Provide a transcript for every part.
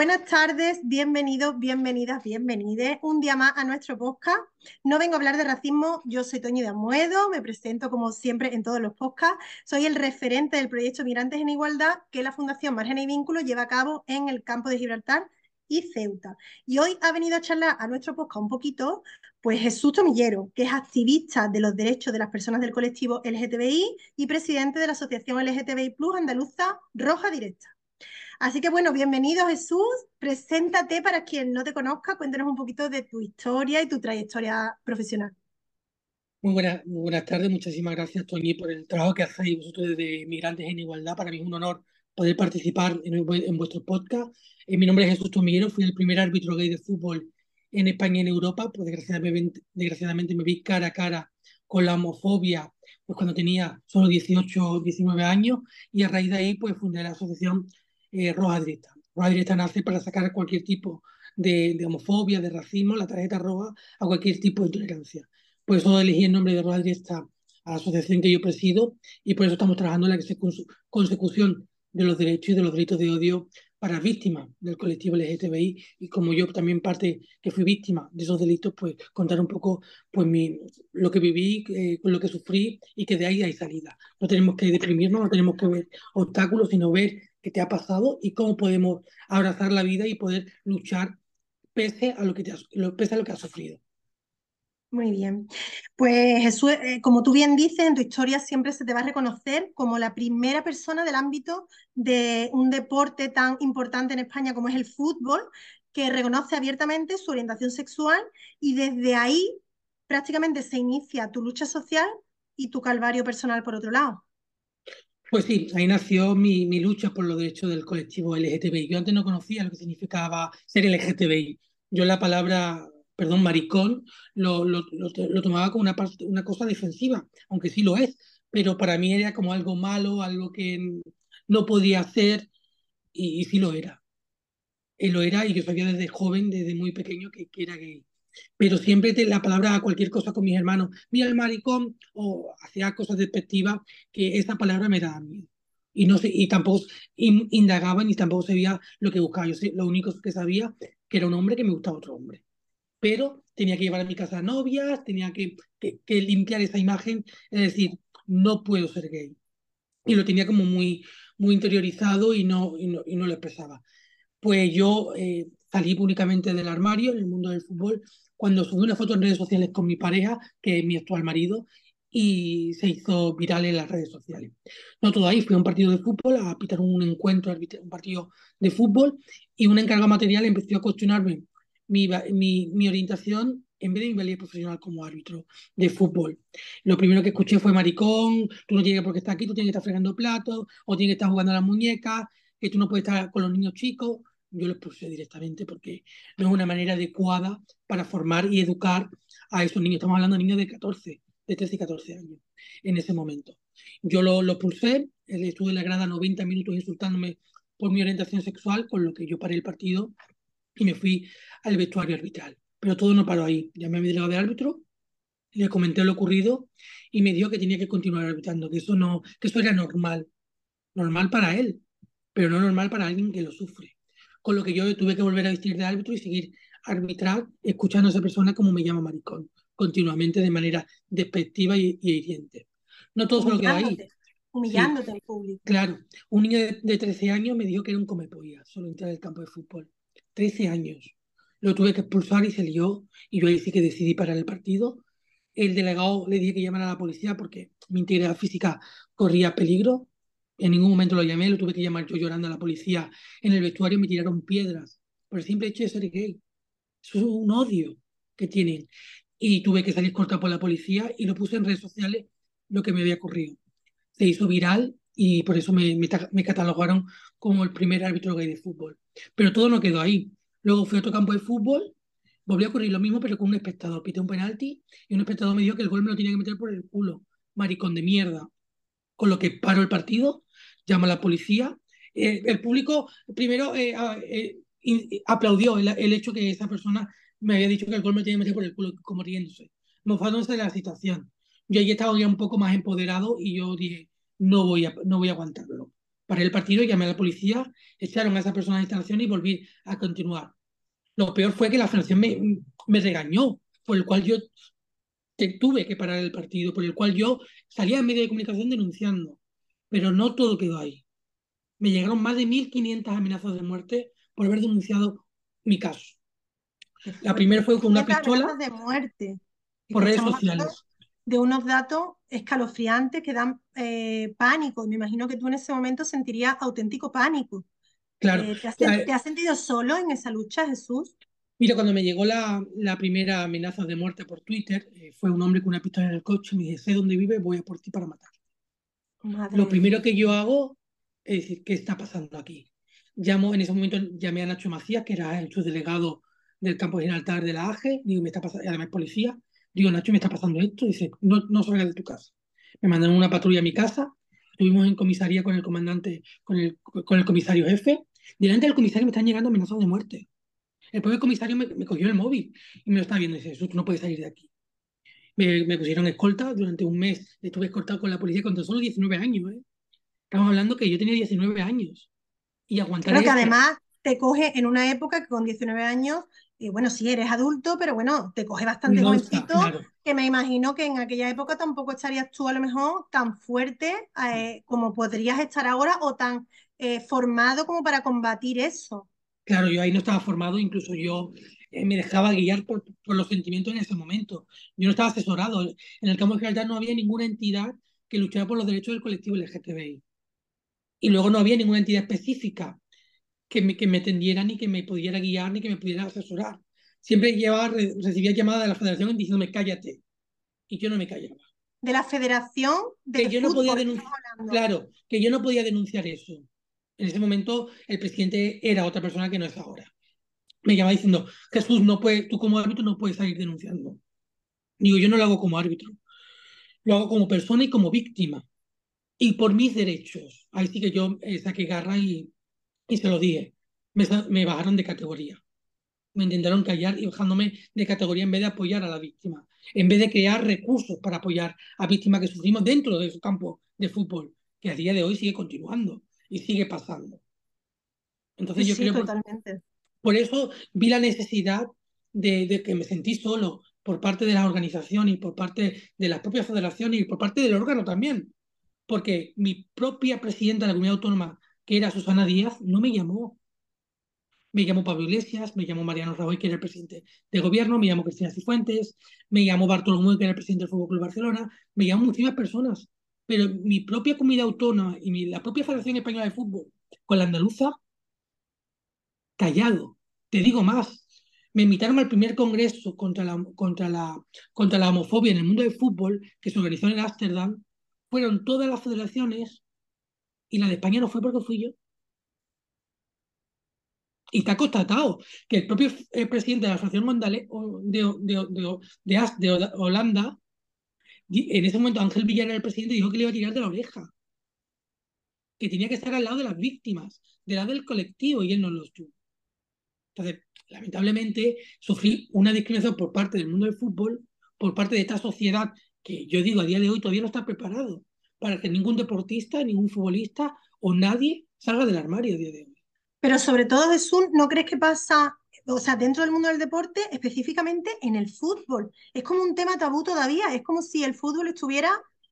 Buenas tardes, bienvenidos, bienvenidas, bienvenides un día más a nuestro podcast. No vengo a hablar de racismo, yo soy Toñi de Amuedo, me presento como siempre en todos los podcasts. Soy el referente del proyecto Migrantes en Igualdad que la Fundación Margen y Vínculos lleva a cabo en el campo de Gibraltar y Ceuta. Y hoy ha venido a charlar a nuestro podcast un poquito, pues Jesús Tomillero, que es activista de los derechos de las personas del colectivo LGTBI y presidente de la Asociación LGTBI Plus Andaluza Roja Directa. Así que bueno, bienvenido Jesús. Preséntate para quien no te conozca, cuéntanos un poquito de tu historia y tu trayectoria profesional. Muy, buenas, buenas tardes, muchísimas gracias Toñi por el trabajo que hacéis vosotros de Migrantes en Igualdad. Para mí es un honor poder participar en, vuestro podcast. Eh, mi nombre es Jesús Tomillero, fui el primer árbitro gay de fútbol en España y en Europa, pues desgraciadamente, desgraciadamente me vi cara a cara con la homofobia pues cuando tenía solo 18 o 19 años y a raíz de ahí pues fundé la asociación eh, roja directa. Roja directa nace para sacar cualquier tipo de, homofobia, de racismo, la tarjeta roja, a cualquier tipo de intolerancia. Por eso elegí el nombre de roja directa a la asociación que yo presido y por eso estamos trabajando en la consecución de los derechos y de los delitos de odio para víctimas del colectivo LGTBI y como yo también parte que fui víctima de esos delitos, pues contar un poco pues mi, lo que viví, eh, lo que sufrí y que de ahí hay salida. No tenemos que deprimirnos, no tenemos que ver obstáculos, sino ver que te ha pasado y cómo podemos abrazar la vida y poder luchar pese a lo que, te has, pese a lo que sufrido. Muy bien. Pues Jesús, eh, como tú bien dices, en tu historia siempre se te va a reconocer como la primera persona del ámbito de un deporte tan importante en España como es el fútbol, que reconoce abiertamente su orientación sexual y desde ahí prácticamente se inicia tu lucha social y tu calvario personal por otro lado. Pues sí, ahí nació mi, mi, lucha por los derechos del colectivo LGTBI. Yo antes no conocía lo que significaba ser LGTBI. Yo la palabra, perdón, maricón, lo, lo, lo, tomaba como una, una cosa defensiva, aunque sí lo es, pero para mí era como algo malo, algo que no podía hacer, y, sí lo era. Y lo era, y yo sabía desde joven, desde muy pequeño, que, que era gay pero siempre te, la palabra cualquier cosa con mis hermanos, mira el maricón, o hacía cosas despectivas, que esa palabra me daba miedo. Y, no y tampoco indagaba ni tampoco sabía lo que buscaba. Yo sé, lo único que sabía que era un hombre que me gustaba otro hombre. Pero tenía que llevar a mi casa novias, tenía que, que, limpiar esa imagen, es decir, no puedo ser gay. Y lo tenía como muy, muy interiorizado y no, y no, y no lo expresaba. Pues yo eh, salí públicamente del armario en el mundo del fútbol cuando subí una foto en redes sociales con mi pareja, que es mi actual marido, y se hizo viral en las redes sociales. No todo ahí, fui a un partido de fútbol a pitar un encuentro, un partido de fútbol, y un encargado material empezó a cuestionarme mi, mi, mi orientación en vez de mi valía profesional como árbitro de fútbol. Lo primero que escuché fue maricón, tú no tienes por qué estar aquí, tú tienes que estar fregando platos, o tienes que estar jugando a las muñecas, que tú no puedes estar con los niños chicos yo lo expulsé directamente porque no es una manera adecuada para formar y educar a esos niños. Estamos hablando de niños de 14, de 13 y 14 años en ese momento. Yo lo, lo expulsé, estuve en la grada 90 minutos insultándome por mi orientación sexual, con lo que yo paré el partido y me fui al vestuario arbitral. Pero todo no paró ahí. Llamé a mi delegado de árbitro, le comenté lo ocurrido y me dijo que tenía que continuar arbitrando, que eso, no, que eso era normal. Normal para él, pero no normal para alguien que lo sufre con lo que yo tuve que volver a vestir de árbitro y seguir arbitrar escuchando a esa persona como me llama maricón, continuamente de manera despectiva y, hiriente. No todo solo queda ahí. Humillándote en público. Claro, un niño de, 13 años me dijo que era un comepolla, solo entrar al campo de fútbol. 13 años. Lo tuve que expulsar y se lió, y yo ahí sí que decidí parar el partido. El delegado le dije que llamara a la policía porque mi integridad física corría peligro En ningún momento lo llamé, lo tuve que llamar yo llorando a la policía. En el vestuario me tiraron piedras por el simple hecho de ser gay. Eso es un odio que tienen. Y tuve que salir cortado por la policía y lo puse en redes sociales lo que me había ocurrido. Se hizo viral y por eso me, me, catalogaron como el primer árbitro gay de fútbol. Pero todo no quedó ahí. Luego fui a otro campo de fútbol, volvió a ocurrir lo mismo, pero con un espectador. Pité un penalti y un espectador me dijo que el gol me lo tenía que meter por el culo. Maricón de mierda. Con lo que paro el partido, llamo a la policía. Eh, el público primero eh, eh, aplaudió el, el, hecho que esa persona me había dicho que el gol me tenía meter por el culo, como riéndose. Mofándose de la situación. Yo ahí estaba ya un poco más empoderado y yo dije, no voy a, no voy a aguantarlo. Paré el partido, llamé a la policía, echaron a esa persona de instalación y volví a continuar. Lo peor fue que la federación me, me regañó, por el cual yo tuve que parar el partido, por el cual yo salía en medio de comunicación denunciando. Pero no todo quedó ahí. Me llegaron más de 1.500 amenazas de muerte por haber denunciado mi caso. La primera fue con una pistola. de muerte. Por redes sociales. De unos datos escalofriantes que dan eh, pánico. Me imagino que tú en ese momento sentirías auténtico pánico. Claro. Eh, ¿te, has, sentido solo en esa lucha, Jesús? Mira, cuando me llegó la, la primera amenaza de muerte por Twitter, eh, fue un hombre con una pistola en el coche, me dice, sé dónde vive, voy a por ti para matar. Lo primero que yo hago es decir, ¿qué está pasando aquí? Llamo, en ese momento llamé a Nacho Macías, que era el subdelegado del campo de Gibraltar de la AGE, digo, me está pasando, además policía, digo, Nacho, me está pasando esto, dice, no, no salgas de tu casa. Me mandaron una patrulla a mi casa, estuvimos en comisaría con el comandante, con el, con el comisario jefe, delante del comisario me están llegando amenazas de muerte. El propio comisario me, me, cogió el móvil y me lo estaba viendo y dice, tú no puedes salir de aquí. Me, me, pusieron escolta durante un mes, estuve escoltado con la policía con solo 19 años. ¿eh? Estamos hablando que yo tenía 19 años y aguantar. Creo que además te coge en una época que con 19 años y bueno, sí, eres adulto, pero bueno, te coge bastante jovencito, que me imagino que en aquella época tampoco estarías tú a lo mejor tan fuerte eh, como podrías estar ahora o tan eh, formado como para combatir eso. Claro, yo ahí no estaba formado, incluso yo eh, me dejaba guiar por, por, los sentimientos en ese momento. Yo no estaba asesorado. En el campo de Gibraltar no había ninguna entidad que luchara por los derechos del colectivo LGTBI. Y luego no había ninguna entidad específica que me, que me tendieran ni que me pudiera guiar ni que me pudiera asesorar. Siempre llevaba, recibía llamadas de la federación diciéndome cállate. Y yo no me callaba. De la federación de que yo no podía denunciar. Claro, que yo no podía denunciar eso. En ese momento el presidente era otra persona que no es ahora. Me llamaba diciendo, Jesús, no puede, tú como árbitro no puedes salir denunciando. Digo, yo no lo hago como árbitro. Lo hago como persona y como víctima. Y por mis derechos. Ahí sí que yo eh, saqué garra y y se lo dije. Me, bajaron de categoría. Me intentaron callar y bajándome de categoría en vez de apoyar a la víctima. En vez de crear recursos para apoyar a víctimas que sufrimos dentro de su campo de fútbol, que a día de hoy sigue continuando y sigue pasando. Entonces yo creo totalmente. Por, eso vi la necesidad de, que me sentí solo por parte de la organización y por parte de las propias federaciones y por parte del órgano también. Porque mi propia presidenta de la comunidad autónoma que era Susana Díaz, no me llamó. Me llamó Pablo Iglesias, me llamó Mariano Rajoy, que era el presidente de gobierno, me llamó Cristina Cifuentes, me llamó Bartolomé, que era el presidente del Fútbol Club Barcelona, me llamó muchísimas personas. Pero mi propia comunidad autónoma y mi, la propia Federación Española de Fútbol con la andaluza, callado. Te digo más, me invitaron al primer congreso contra la, contra la, contra la homofobia en el mundo del fútbol que se organizó en Ámsterdam. Fueron todas las federaciones y la de España no fue porque fui yo. Y está constatado que el propio eh, presidente de la Asociación de, de, de, Holanda, en ese momento Ángel Villar el presidente, dijo que le iba a tirar de la oreja. Que tenía que estar al lado de las víctimas, del lado del colectivo, y él no lo estuvo. Entonces, lamentablemente, sufrí una discriminación por parte del mundo del fútbol, por parte de esta sociedad que yo digo a día de hoy todavía no está preparado para que ningún deportista, ningún futbolista o nadie salga del armario a día de hoy. Pero sobre todo, Jesús, ¿no crees que pasa, o sea, dentro del mundo del deporte, específicamente en el fútbol? Es como un tema tabú todavía, es como si el fútbol estuviera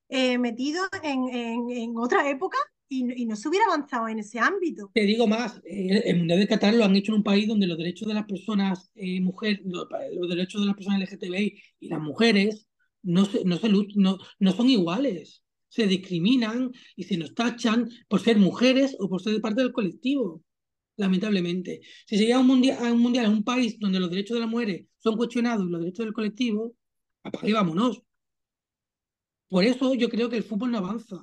eh, metido en, en, otra época y, y, no se hubiera avanzado en ese ámbito. Te digo más, eh, el Mundial de Qatar lo han hecho en un país donde los derechos de las personas eh, mujeres, los, derechos de las personas LGTBI y las mujeres no, se, no, se, no, no son iguales se discriminan y se nos tachan por ser mujeres o por ser parte del colectivo, lamentablemente. Si se llega a un mundial, a un, mundial, a un país donde los derechos de las mujeres son cuestionados y los derechos del colectivo, y vámonos. Por eso yo creo que el fútbol no avanza.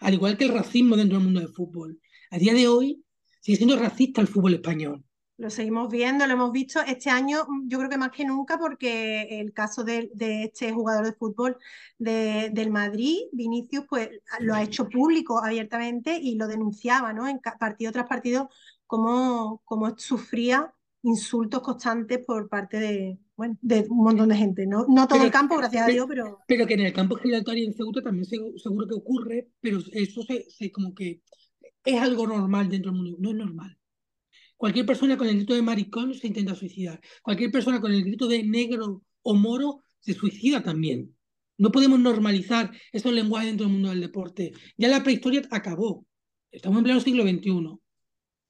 Al igual que el racismo dentro del mundo del fútbol. A día de hoy sigue siendo racista el fútbol español. Lo seguimos viendo, lo hemos visto este año, mm, yo creo que más que nunca, porque el caso de, este jugador de fútbol del Madrid, Vinicius, pues lo ha hecho público abiertamente y lo denunciaba, ¿no? En partido tras partido, cómo, cómo sufría insultos constantes por parte de, bueno, de un montón de gente. No, no todo el campo, gracias a Dios, pero... Pero que en el campo Gibraltar y en Ceuta también seguro que ocurre, pero eso se, se, como que es algo normal dentro del mundo. No es normal. Cualquier persona con el grito de maricón se intenta suicidar. Cualquier persona con el grito de negro o moro se suicida también. No podemos normalizar esos lenguajes dentro del mundo del deporte. Ya la prehistoria acabó. Estamos en pleno siglo XXI.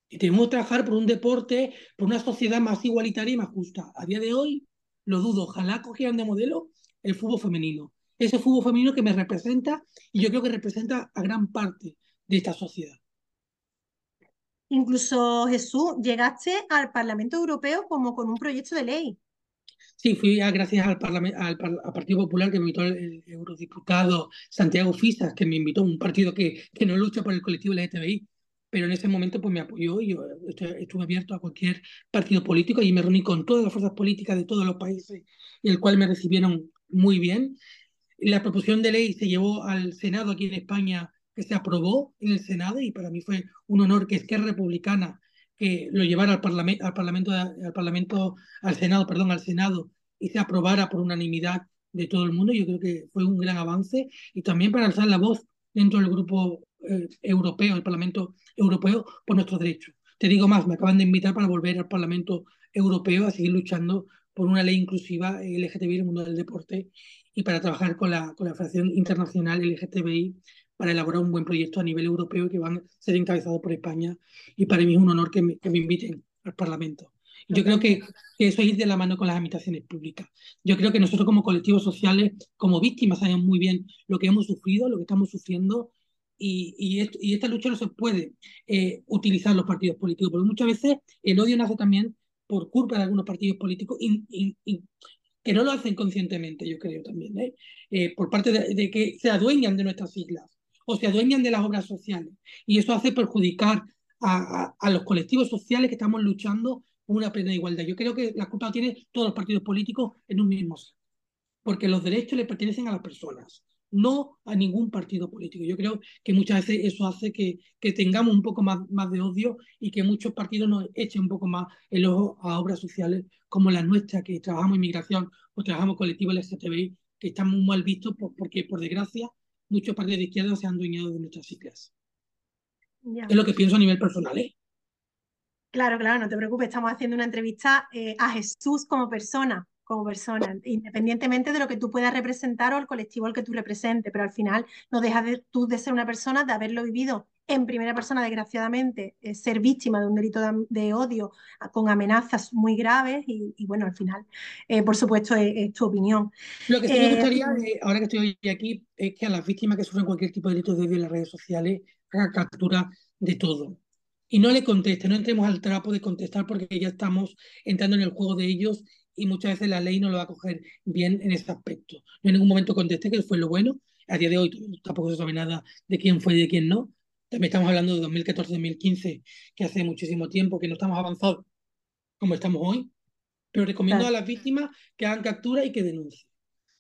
Y tenemos que trabajar por un deporte, por una sociedad más igualitaria y más justa. A día de hoy, lo dudo. Ojalá cogieran de modelo el fútbol femenino. Ese fútbol femenino que me representa y yo creo que representa a gran parte de esta sociedad. Incluso Jesús, llegaste al Parlamento Europeo como con un proyecto de ley. Sí, fui gracias al, al, Partido Popular que me invitó el, eurodiputado Santiago Fisas, que me invitó a un partido que, que no lucha por el colectivo LGTBI, pero en ese momento pues me apoyó y yo estuve abierto a cualquier partido político y me reuní con todas las fuerzas políticas de todos los países, el cual me recibieron muy bien. La proposición de ley se llevó al Senado aquí en España que se aprobó en el Senado y para mí fue un honor que Esquerra Republicana que lo llevara al, parlamento, al Parlamento, al Parlamento, al Senado, perdón, al Senado y se aprobara por unanimidad de todo el mundo. Yo creo que fue un gran avance y también para alzar la voz dentro del grupo eh, europeo, el Parlamento Europeo, por nuestros derechos. Te digo más, me acaban de invitar para volver al Parlamento Europeo a seguir luchando por una ley inclusiva LGTBI en el mundo del deporte y para trabajar con la, con la Federación Internacional LGTBI para elaborar un buen proyecto a nivel europeo que van a ser encabezados por España y para mí es un honor que me, que me inviten al Parlamento. Yo creo que, que, eso es ir de la mano con las administraciones públicas. Yo creo que nosotros como colectivos sociales, como víctimas, sabemos muy bien lo que hemos sufrido, lo que estamos sufriendo y, y, y esta lucha no se puede eh, utilizar los partidos políticos, porque muchas veces el odio nace también por culpa de algunos partidos políticos que no lo hacen conscientemente, yo creo también, ¿eh? Eh, por parte de, que se adueñan de nuestras siglas o se adueñan de las obras sociales. Y eso hace perjudicar a, los colectivos sociales que estamos luchando por una plena igualdad. Yo creo que la culpa tiene todos los partidos políticos en un mismo sitio, porque los derechos le pertenecen a las personas, no a ningún partido político. Yo creo que muchas veces eso hace que, que tengamos un poco más, más de odio y que muchos partidos nos echen un poco más el ojo a obras sociales como las nuestras, que trabajamos inmigración o trabajamos colectivos LGTBI, que están muy mal vistos porque, por desgracia, muchos partidos de izquierda se han dueñado de nuestras siglas. Es lo que pienso a nivel personal. ¿eh? Claro, claro, no te preocupes, estamos haciendo una entrevista eh, a Jesús como persona, como persona, independientemente de lo que tú puedas representar o el colectivo al que tú representes, pero al final no dejas de, tú de ser una persona, de haberlo vivido en primera persona, desgraciadamente, eh, ser víctima de un delito de, odio con amenazas muy graves y, bueno, al final, eh, por supuesto, es, tu opinión. Lo que sí me gustaría, ahora que estoy aquí, es que a las víctimas que sufren cualquier tipo de delito de odio en las redes sociales haga captura de todo. Y no le conteste, no entremos al trapo de contestar porque ya estamos entrando en el juego de ellos y muchas veces la ley no lo va a coger bien en ese aspecto. Yo en ningún momento contesté que fue lo bueno. A día de hoy tampoco se sabe nada de quién fue y de quién no. También estamos hablando de 2014-2015, que hace muchísimo tiempo que no estamos avanzados como estamos hoy. Pero recomiendo a las víctimas que hagan captura y que denuncien.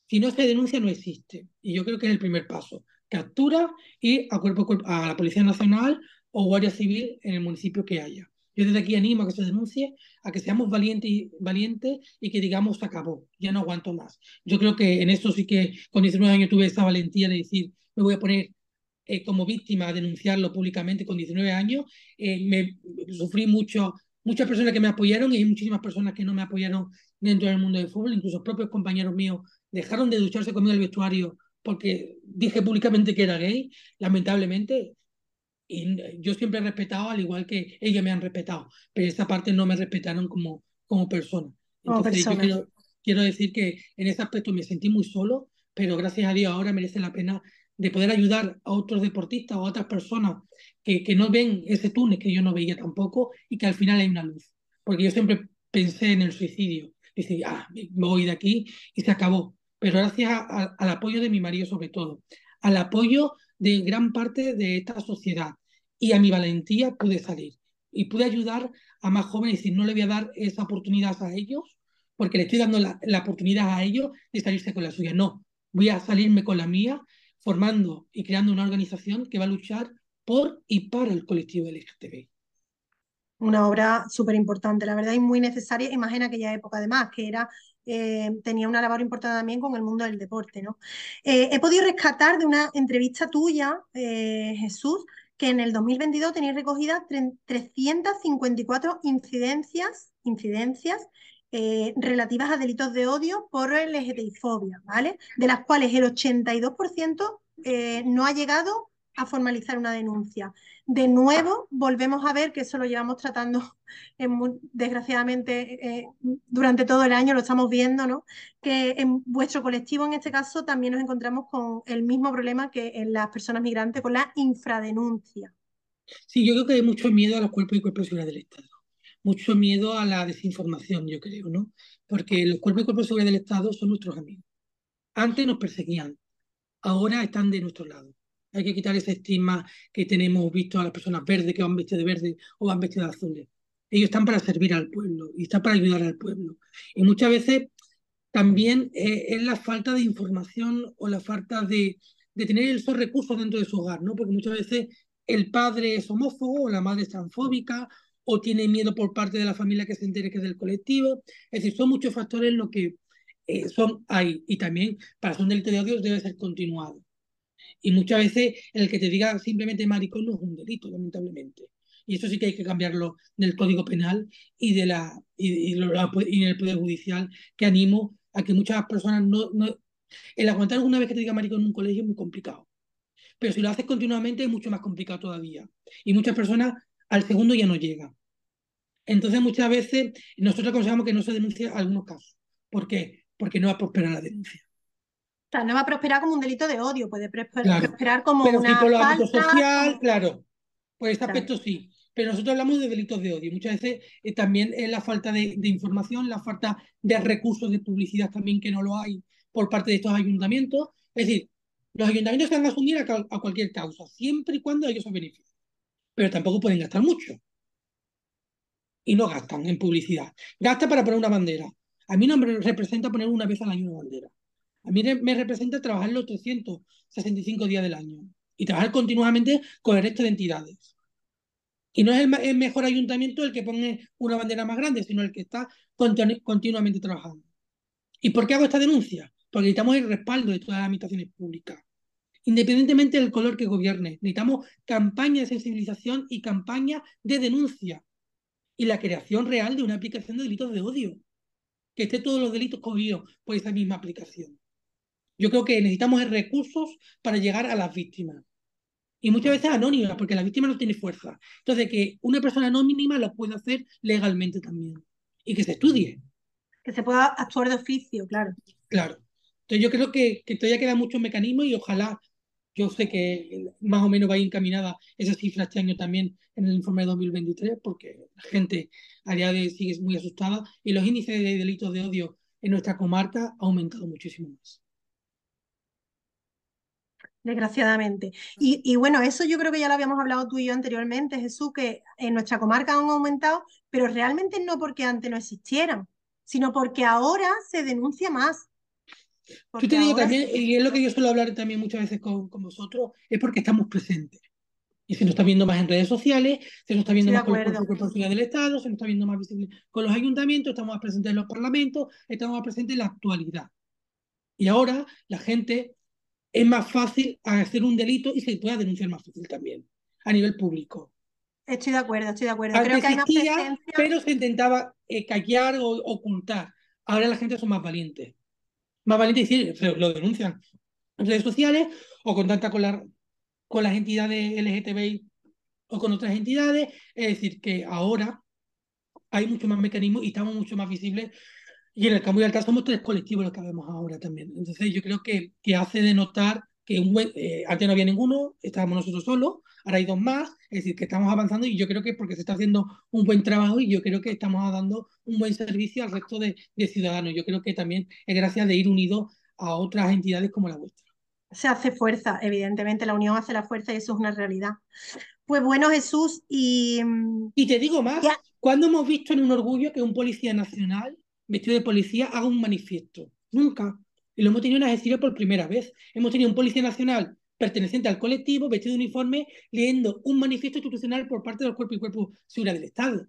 Si no se denuncia, no existe. Y yo creo que es el primer paso. Captura y a, cuerpo, a la Policía Nacional o Guardia Civil en el municipio que haya. Yo desde aquí animo a que se denuncie, a que seamos valientes y, valientes y que digamos acabó, ya no aguanto más. Yo creo que en eso sí que con 19 años tuve esa valentía de decir, me voy a poner eh, como víctima a denunciarlo públicamente con 19 años. Eh, me sufrí mucho, muchas personas que me apoyaron y muchísimas personas que no me apoyaron dentro del mundo del fútbol, incluso propios compañeros míos dejaron de ducharse conmigo en el vestuario porque dije públicamente que era gay, lamentablemente, y yo siempre he respetado, al igual que ellos me han respetado, pero esta parte no me respetaron como, como persona. Entonces, yo quiero, quiero, decir que en ese aspecto me sentí muy solo, pero gracias a Dios ahora merece la pena de poder ayudar a otros deportistas o a otras personas que, que no ven ese túnel que yo no veía tampoco y que al final hay una luz. Porque yo siempre pensé en el suicidio. Dice, ah, me voy de aquí y se acabó. Pero gracias al apoyo de mi marido sobre todo, al apoyo de gran parte de esta sociedad y a mi valentía pude salir y pude ayudar a más jóvenes y decir, no le voy a dar esa oportunidad a ellos porque le estoy dando la, la oportunidad a ellos de salirse con la suya. No, voy a salirme con la mía formando y creando una organización que va a luchar por y para el colectivo LGTBI. Una obra súper importante, la verdad, y muy necesaria, imagina aquella época además, que era eh, tenía una labor importante también con el mundo del deporte. ¿no? Eh, he podido rescatar de una entrevista tuya, eh, Jesús, que en el 2022 tenéis recogidas 354 incidencias, incidencias relativas a delitos de odio por LGTBI-fobia, ¿vale? De las cuales el 82% no ha llegado a formalizar una denuncia. De nuevo, volvemos a ver que eso lo llevamos tratando, desgraciadamente, eh, durante todo el año, lo estamos viendo, ¿no? Que en vuestro colectivo, en este caso, también nos encontramos con el mismo problema que en las personas migrantes, con la infradenuncia. Sí, yo creo que hay mucho miedo a los cuerpos y cuerpos seguridad del Estado. Mucho miedo a la desinformación, yo creo, ¿no? Porque los cuerpos y cuerpos de seguridad del Estado son nuestros amigos. Antes nos perseguían, ahora están de nuestro lado. Hay que quitar ese estigma que tenemos visto a las personas verdes que van vestidas de verde o van vestidas de azules. Ellos están para servir al pueblo y están para ayudar al pueblo. Y muchas veces también eh, es la falta de información o la falta de, de, tener esos recursos dentro de su hogar, ¿no? Porque muchas veces el padre es homófobo o la madre es transfóbica o tiene miedo por parte de la familia que se entere que es del colectivo. Es decir, son muchos factores lo que eh, son hay. Y también para ser un delito de odio debe ser continuado. Y muchas veces el que te diga simplemente maricón no es un delito, lamentablemente. Y eso sí que hay que cambiarlo del Código Penal y, de la, y, en el Poder Judicial, que animo a que muchas personas no, no... El aguantar una vez que te diga maricón en un colegio es muy complicado. Pero si lo haces continuamente es mucho más complicado todavía. Y muchas personas al segundo ya no llegan. Entonces muchas veces nosotros aconsejamos que no se denuncie algunos casos. ¿Por qué? Porque no va a prosperar la denuncia no va a prosperar como un delito de odio, puede prosperar como Pero una por lo falta, social, claro. Pues este aspecto sí. Pero nosotros hablamos de delitos de odio. Muchas veces eh, también es la falta de, información, la falta de recursos de publicidad también que no lo hay por parte de estos ayuntamientos. Es decir, los ayuntamientos se van a asumir a, cualquier causa, siempre y cuando ellos se beneficien. Pero tampoco pueden gastar mucho. Y no gastan en publicidad. Gasta para poner una bandera. A mí no me representa poner una vez al año una bandera. A mí me representa trabajar los 365 días del año y trabajar continuamente con el resto de entidades. Y no es el, mejor ayuntamiento el que pone una bandera más grande, sino el que está continuamente trabajando. ¿Y por qué hago esta denuncia? Porque necesitamos el respaldo de todas las administraciones públicas. Independientemente del color que gobierne, necesitamos campaña de sensibilización y campaña de denuncia. Y la creación real de una aplicación de delitos de odio. Que esté todos los delitos cogidos por esa misma aplicación. Yo creo que necesitamos recursos para llegar a las víctimas. Y muchas veces anónimas, porque la víctima no tiene fuerza. Entonces, que una persona anónima lo pueda hacer legalmente también. Y que se estudie. Que se pueda actuar de oficio, claro. Claro. Entonces, yo creo que, que todavía queda mucho mecanismo y ojalá, yo sé que más o menos va encaminada esa cifra este año también en el informe de 2023, porque la gente a día de hoy sigue muy asustada y los índices de delitos de odio en nuestra comarca han aumentado muchísimo más desgraciadamente. Y, bueno, eso yo creo que ya lo habíamos hablado tú y yo anteriormente, Jesús, que en nuestra comarca han aumentado, pero realmente no porque antes no existieran, sino porque ahora se denuncia más. Yo te digo también, y es lo que yo suelo hablar también muchas veces con, con, vosotros, es porque estamos presentes. Y se nos está viendo más en redes sociales, se nos está viendo más con los cuerpos del Estado, se nos está viendo más visible con los ayuntamientos, estamos más presentes en los parlamentos, estamos más presentes en la actualidad. Y ahora la gente es más fácil hacer un delito y se puede denunciar más fácil también a nivel público. Estoy de acuerdo, estoy de acuerdo. Creo que hay presencia... Pero se intentaba eh, callar o ocultar. Ahora la gente son más valientes. Más valientes y decir, lo denuncian en redes sociales o contactan con, la, con las entidades LGTBI o con otras entidades. Es decir, que ahora hay mucho más mecanismos y estamos mucho más visibles y en el cambio de alta somos tres colectivos los que vemos ahora también. Entonces yo creo que, que hace de notar que un buen, eh, antes no había ninguno, estábamos nosotros solos, ahora hay dos más, es decir, que estamos avanzando y yo creo que porque se está haciendo un buen trabajo y yo creo que estamos dando un buen servicio al resto de, de ciudadanos. Yo creo que también es gracias de ir unidos a otras entidades como la vuestra. Se hace fuerza, evidentemente, la unión hace la fuerza y eso es una realidad. Pues bueno, Jesús, y... Mm, y te digo más, ¿cuándo hemos visto en un orgullo que un policía nacional vestido de policía haga un manifiesto? Nunca. Y lo hemos tenido en Algeciras por primera vez. Hemos tenido un policía nacional perteneciente al colectivo, vestido de uniforme, leyendo un manifiesto institucional por parte del cuerpo y cuerpo seguridad del Estado.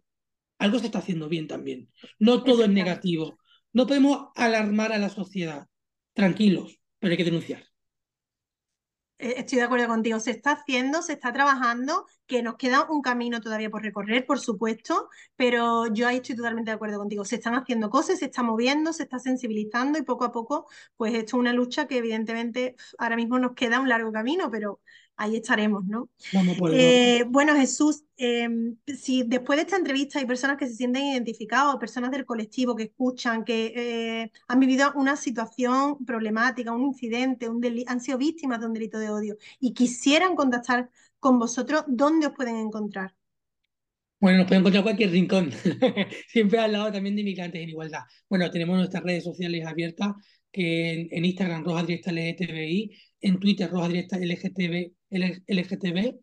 Algo se está haciendo bien también. No todo es negativo. No podemos alarmar a la sociedad. Tranquilos, pero hay que denunciar. Eh, estoy de acuerdo contigo, se está haciendo, se está trabajando, que nos queda un camino todavía por recorrer, por supuesto, pero yo ahí estoy totalmente de acuerdo contigo. Se están haciendo cosas, se está moviendo, se está sensibilizando y poco a poco, pues esto es una lucha que evidentemente ahora mismo nos queda un largo camino, pero ahí estaremos, ¿no? Eh, bueno, Jesús, em, si después de esta entrevista hay personas que se sienten identificados, personas del colectivo que escuchan, que eh, han vivido una situación problemática, un incidente, un han sido víctimas de un delito de odio y quisieran contactar con vosotros, ¿dónde os pueden encontrar? Bueno, nos pueden encontrar en cualquier rincón, siempre al lado también de Migrantes en Igualdad. Bueno, tenemos nuestras redes sociales abiertas, que en, Instagram, Roja Directa LGTBI, en Twitter, Roja Directa LGTB, LGTB,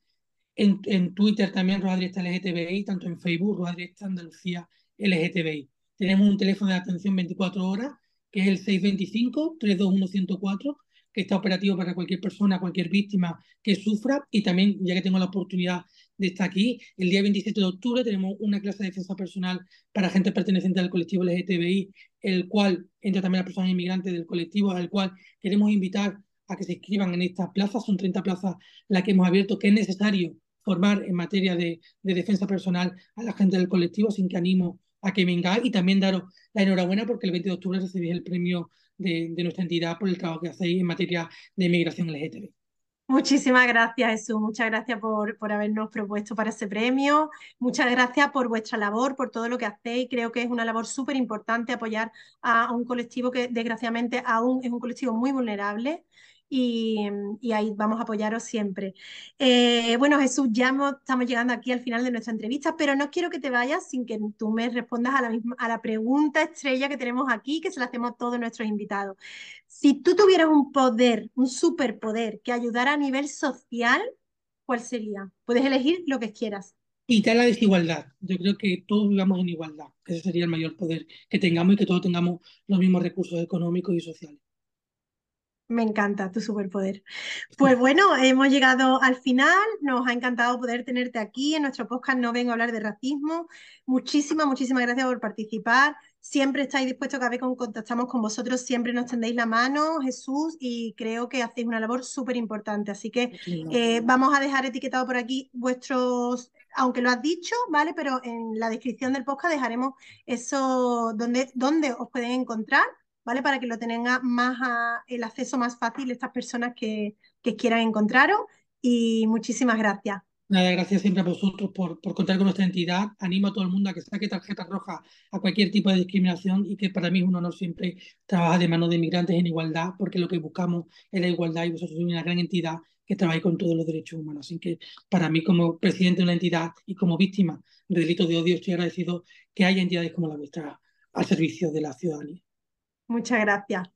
en, en Twitter también, Roja Directa LGTBI, tanto en Facebook, Roja Directa Andalucía LGTBI. Tenemos un teléfono de atención 24 horas, que es el 625-321-104, que está operativo para cualquier persona, cualquier víctima que sufra. Y también, ya que tengo la oportunidad de estar aquí, el día 27 de octubre tenemos una clase de defensa personal para gente perteneciente al colectivo LGTBI, el cual entra también a personas inmigrantes del colectivo, al cual queremos invitar a que se inscriban en estas plazas. Son 30 plazas las que hemos abierto, que es necesario formar en materia de, de defensa personal a la gente del colectivo, sin que animo a que venga y también daros la enhorabuena porque el 20 de octubre recibís el premio de, nuestra entidad por el trabajo que hacéis en materia de migración LGTB. Muchísimas gracias, Jesús. Muchas gracias por, por, habernos propuesto para ese premio. Muchas gracias por vuestra labor, por todo lo que hacéis. Creo que es una labor súper importante apoyar a, un colectivo que desgraciadamente aún es un colectivo muy vulnerable y, ahí vamos a apoyaros siempre. Eh, bueno, Jesús, ya estamos llegando aquí al final de nuestra entrevista, pero no quiero que te vayas sin que tú me respondas a la, misma, a la pregunta estrella que tenemos aquí, que se la hacemos a todos nuestros invitados. Si tú tuvieras un poder, un superpoder que ayudara a nivel social, ¿cuál sería? Puedes elegir lo que quieras. Quitar la desigualdad. Yo creo que todos vivamos en igualdad. Ese sería el mayor poder que tengamos y que todos tengamos los mismos recursos económicos y sociales. Me encanta tu superpoder. Pues bueno, hemos llegado al final. Nos ha encantado poder tenerte aquí en nuestro podcast No Vengo a hablar de racismo. Muchísimas, muchísimas gracias por participar. Siempre estáis dispuestos cada vez que contactamos con vosotros, siempre nos tendéis la mano, Jesús, y creo que hacéis una labor súper importante. Así que eh, vamos a dejar etiquetado por aquí vuestros, aunque lo has dicho, ¿vale? Pero en la descripción del podcast dejaremos eso, donde, donde os pueden encontrar ¿vale? Para que lo tengan más el acceso más fácil estas personas que, quieran encontraros. Y muchísimas gracias. Nada, gracias siempre a vosotros por, por, contar con nuestra entidad. Animo a todo el mundo a que saque tarjeta roja a cualquier tipo de discriminación y que para mí es un honor siempre trabajar de mano de inmigrantes en igualdad, porque lo que buscamos es la igualdad y vosotros sois una gran entidad que trabaja con todos los derechos humanos. Así que para mí, como presidente de una entidad y como víctima de delitos de odio, estoy agradecido que haya entidades como la vuestra al servicio de la ciudadanía. Muchas gracias.